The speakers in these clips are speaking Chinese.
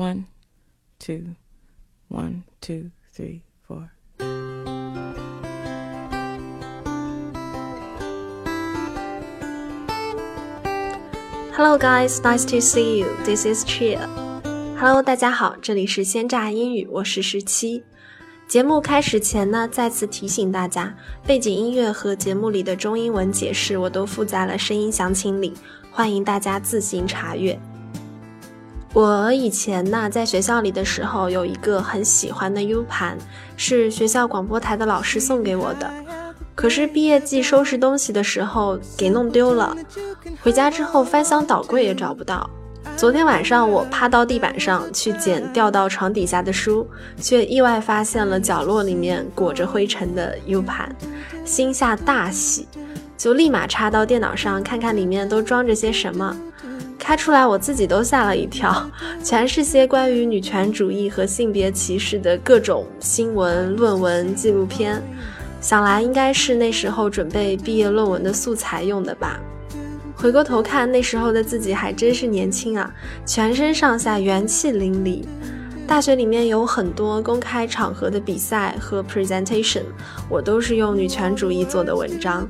One, two, one, two, three, four. Hello, guys. Nice to see you. This is Cheer. Hello，大家好，这里是鲜榨英语，我是十七。节目开始前呢，再次提醒大家，背景音乐和节目里的中英文解释我都附在了声音详情里，欢迎大家自行查阅。我以前呢，在学校里的时候，有一个很喜欢的 U 盘，是学校广播台的老师送给我的。可是毕业季收拾东西的时候给弄丢了，回家之后翻箱倒柜也找不到。昨天晚上我趴到地板上去捡掉到床底下的书，却意外发现了角落里面裹着灰尘的 U 盘，心下大喜，就立马插到电脑上看看里面都装着些什么。开出来我自己都吓了一跳，全是些关于女权主义和性别歧视的各种新闻、论文、纪录片，想来应该是那时候准备毕业论文的素材用的吧。回过头看，那时候的自己还真是年轻啊，全身上下元气淋漓。大学里面有很多公开场合的比赛和 presentation，我都是用女权主义做的文章。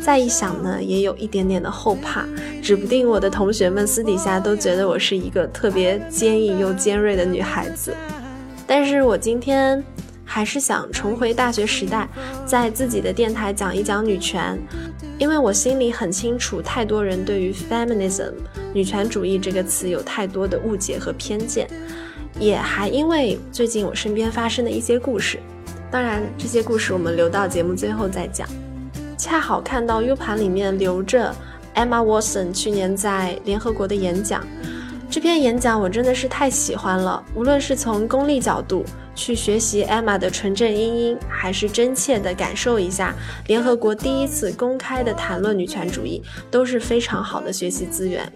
再一想呢，也有一点点的后怕，指不定我的同学们私底下都觉得我是一个特别坚毅又尖锐的女孩子。但是我今天。还是想重回大学时代，在自己的电台讲一讲女权，因为我心里很清楚，太多人对于 feminism 女权主义这个词有太多的误解和偏见，也还因为最近我身边发生的一些故事。当然，这些故事我们留到节目最后再讲。恰好看到 U 盘里面留着 Emma Watson 去年在联合国的演讲，这篇演讲我真的是太喜欢了，无论是从功利角度。去学习 Emma 的纯正英音，还是真切地感受一下联合国第一次公开的谈论女权主义，都是非常好的学习资源。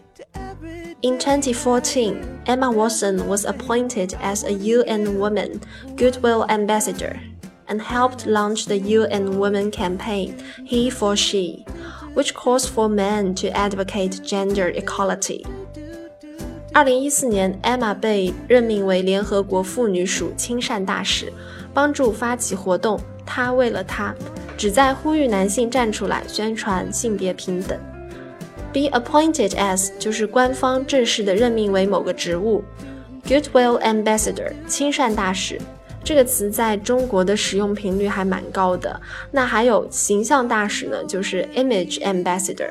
In 2014, Emma Watson was appointed as a UN Women Goodwill Ambassador and helped launch the UN Women campaign He for She, which calls for men to advocate gender equality. 二零一四年，Emma 被任命为联合国妇女署亲善大使，帮助发起活动。她为了他，旨在呼吁男性站出来，宣传性别平等。Be appointed as 就是官方正式的任命为某个职务。Goodwill Ambassador 亲善大使 这个词在中国的使用频率还蛮高的。那还有形象大使呢，就是 Image Ambassador。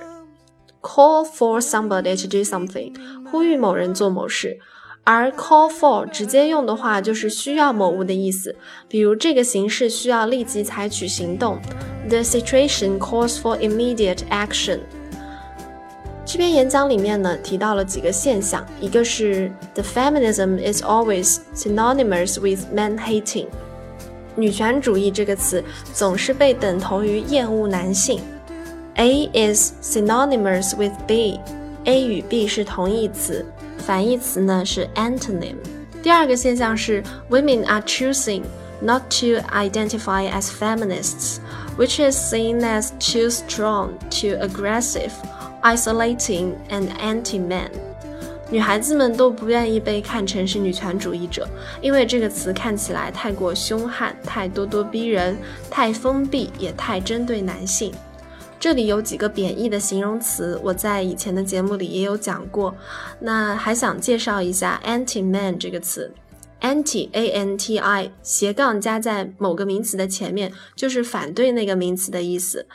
Call for somebody to do something，呼吁某人做某事。而 call for 直接用的话，就是需要某物的意思。比如这个形式需要立即采取行动。The situation calls for immediate action。这篇演讲里面呢，提到了几个现象，一个是 the feminism is always synonymous with man hating，女权主义这个词总是被等同于厌恶男性。A is synonymous with B，A 与 B 是同义词，反义词呢是 antonym。第二个现象是 women are choosing not to identify as feminists, which is seen as too strong, too aggressive, isolating, and anti-man。女孩子们都不愿意被看成是女权主义者，因为这个词看起来太过凶悍、太咄咄逼人、太封闭，也太针对男性。这里有几个贬义的形容词，我在以前的节目里也有讲过。那还想介绍一下 anti-man 这个词，anti a n t i 斜杠加在某个名词的前面，就是反对那个名词的意思。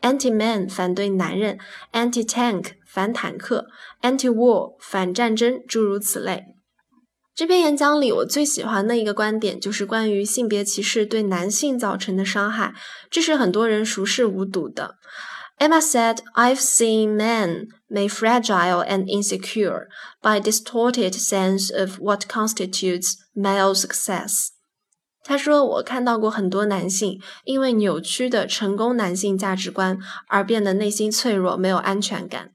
anti-man 反对男人，anti-tank 反坦克，anti-war 反战争，诸如此类。这篇演讲里，我最喜欢的一个观点就是关于性别歧视对男性造成的伤害，这是很多人熟视无睹的。Emma said, "I've seen men made fragile and insecure by distorted sense of what constitutes male success." 他说：“我看到过很多男性因为扭曲的成功男性价值观而变得内心脆弱，没有安全感。”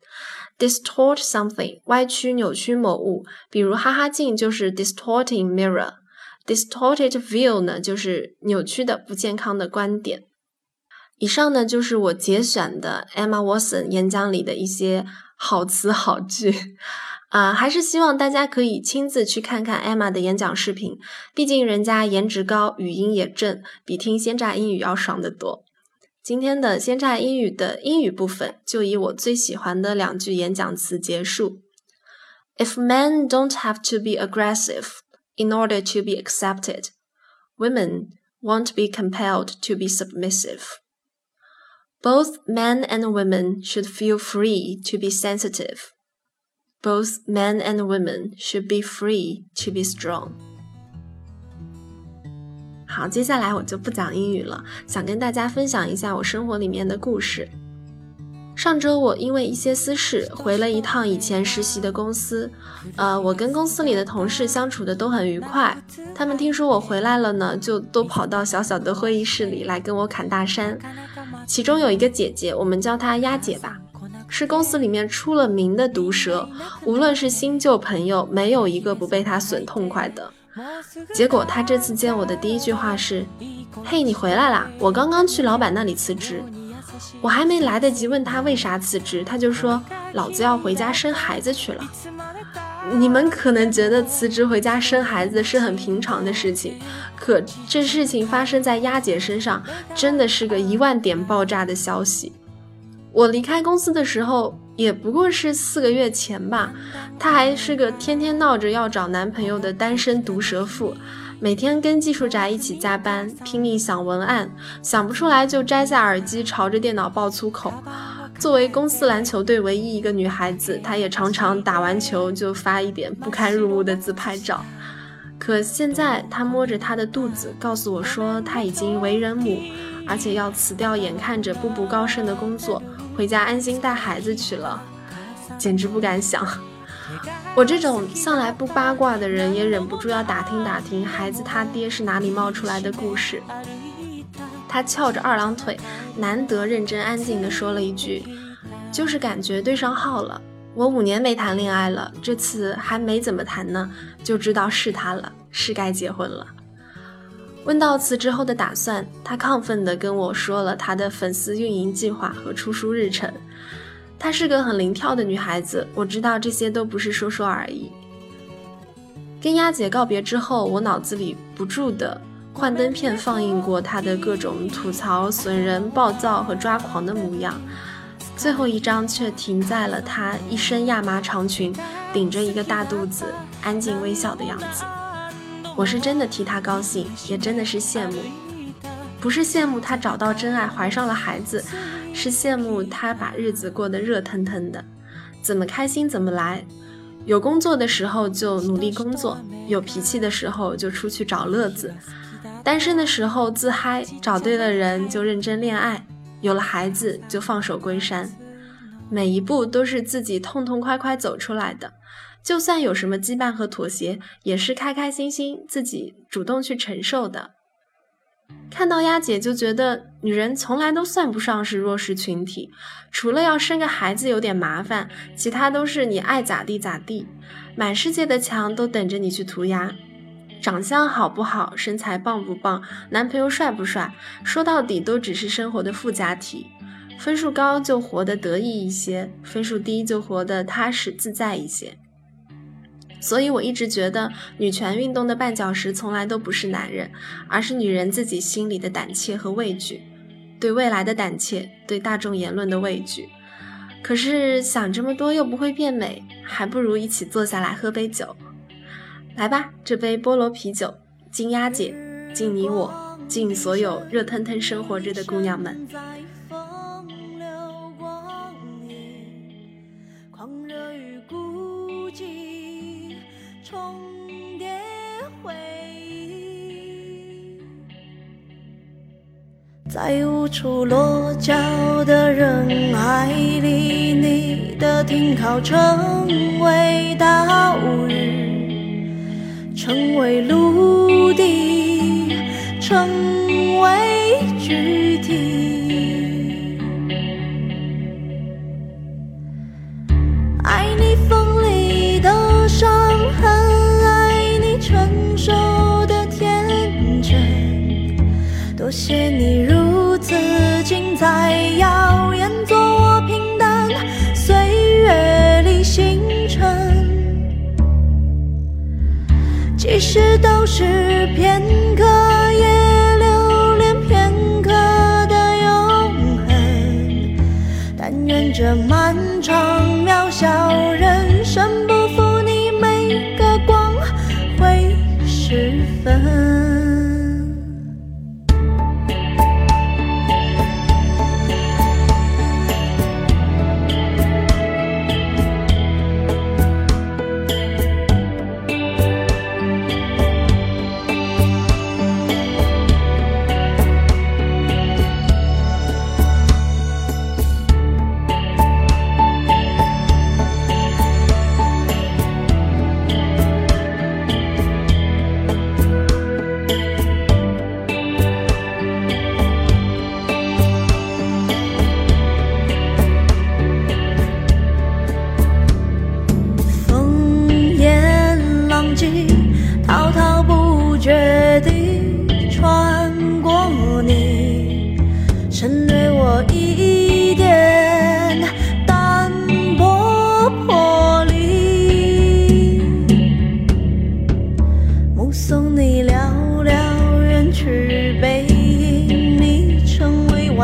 distort something，歪曲、扭曲某物，比如哈哈镜就是 distorting mirror。distorted view 呢，就是扭曲的、不健康的观点。以上呢，就是我节选的 Emma Watson 演讲里的一些好词好句。啊，还是希望大家可以亲自去看看 Emma 的演讲视频，毕竟人家颜值高，语音也正，比听鲜榨英语要爽得多。今天的鲜榨英语的英语部分就以我最喜欢的两句演讲词结束。If men don't have to be aggressive in order to be accepted, women won't be compelled to be submissive. Both men and women should feel free to be sensitive. Both men and women should be free to be strong. 好，接下来我就不讲英语了，想跟大家分享一下我生活里面的故事。上周我因为一些私事回了一趟以前实习的公司，呃，我跟公司里的同事相处的都很愉快。他们听说我回来了呢，就都跑到小小的会议室里来跟我侃大山。其中有一个姐姐，我们叫她丫姐吧，是公司里面出了名的毒舌，无论是新旧朋友，没有一个不被他损痛快的。结果他这次见我的第一句话是：“嘿，你回来啦！我刚刚去老板那里辞职。”我还没来得及问他为啥辞职，他就说：“老子要回家生孩子去了。”你们可能觉得辞职回家生孩子是很平常的事情，可这事情发生在丫姐身上，真的是个一万点爆炸的消息。我离开公司的时候也不过是四个月前吧，她还是个天天闹着要找男朋友的单身毒舌妇。每天跟技术宅一起加班，拼命想文案，想不出来就摘下耳机朝着电脑爆粗口。作为公司篮球队唯一一个女孩子，她也常常打完球就发一点不堪入目的自拍照。可现在她摸着她的肚子，告诉我说她已经为人母，而且要辞掉眼看着步步高升的工作，回家安心带孩子去了，简直不敢想。我这种向来不八卦的人，也忍不住要打听打听孩子他爹是哪里冒出来的故事。他翘着二郎腿，难得认真安静地说了一句：“就是感觉对上号了。我五年没谈恋爱了，这次还没怎么谈呢，就知道是他了，是该结婚了。”问到辞职后的打算，他亢奋地跟我说了他的粉丝运营计划和出书日程。她是个很灵跳的女孩子，我知道这些都不是说说而已。跟丫姐告别之后，我脑子里不住的幻灯片放映过她的各种吐槽、损人、暴躁和抓狂的模样，最后一张却停在了她一身亚麻长裙，顶着一个大肚子，安静微笑的样子。我是真的替他高兴，也真的是羡慕。不是羡慕他找到真爱，怀上了孩子，是羡慕他把日子过得热腾腾的，怎么开心怎么来。有工作的时候就努力工作，有脾气的时候就出去找乐子。单身的时候自嗨，找对了人就认真恋爱，有了孩子就放手归山。每一步都是自己痛痛快快走出来的，就算有什么羁绊和妥协，也是开开心心自己主动去承受的。看到丫姐就觉得女人从来都算不上是弱势群体，除了要生个孩子有点麻烦，其他都是你爱咋地咋地，满世界的墙都等着你去涂鸦。长相好不好，身材棒不棒，男朋友帅不帅，说到底都只是生活的附加题。分数高就活得得意一些，分数低就活得踏实自在一些。所以，我一直觉得女权运动的绊脚石从来都不是男人，而是女人自己心里的胆怯和畏惧，对未来的胆怯，对大众言论的畏惧。可是想这么多又不会变美，还不如一起坐下来喝杯酒。来吧，这杯菠萝啤酒，敬丫姐，敬你我，敬所有热腾腾生活着的姑娘们。重叠回忆在无处落脚的人海里，你的停靠成为岛屿，成为陆地，成为躯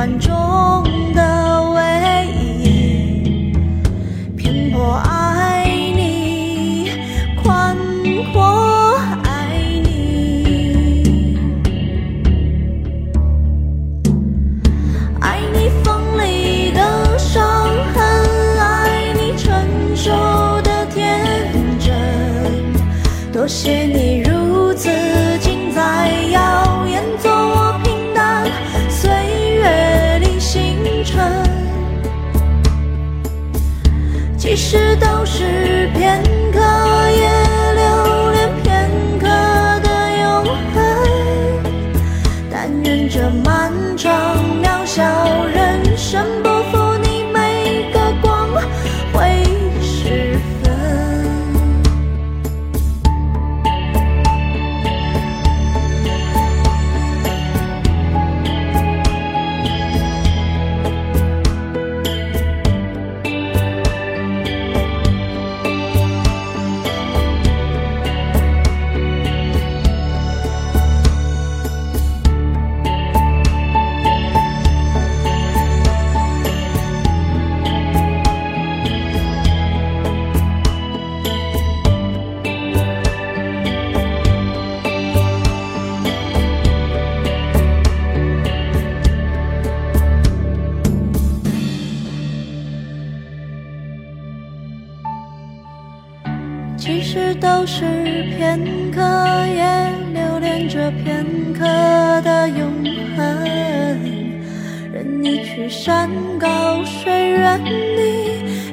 万众的唯一偏颇爱你宽阔爱你爱你锋利的伤痕爱你成熟的天真多谢你知道都是片刻也留恋着片刻的永恒。任你去山高水远你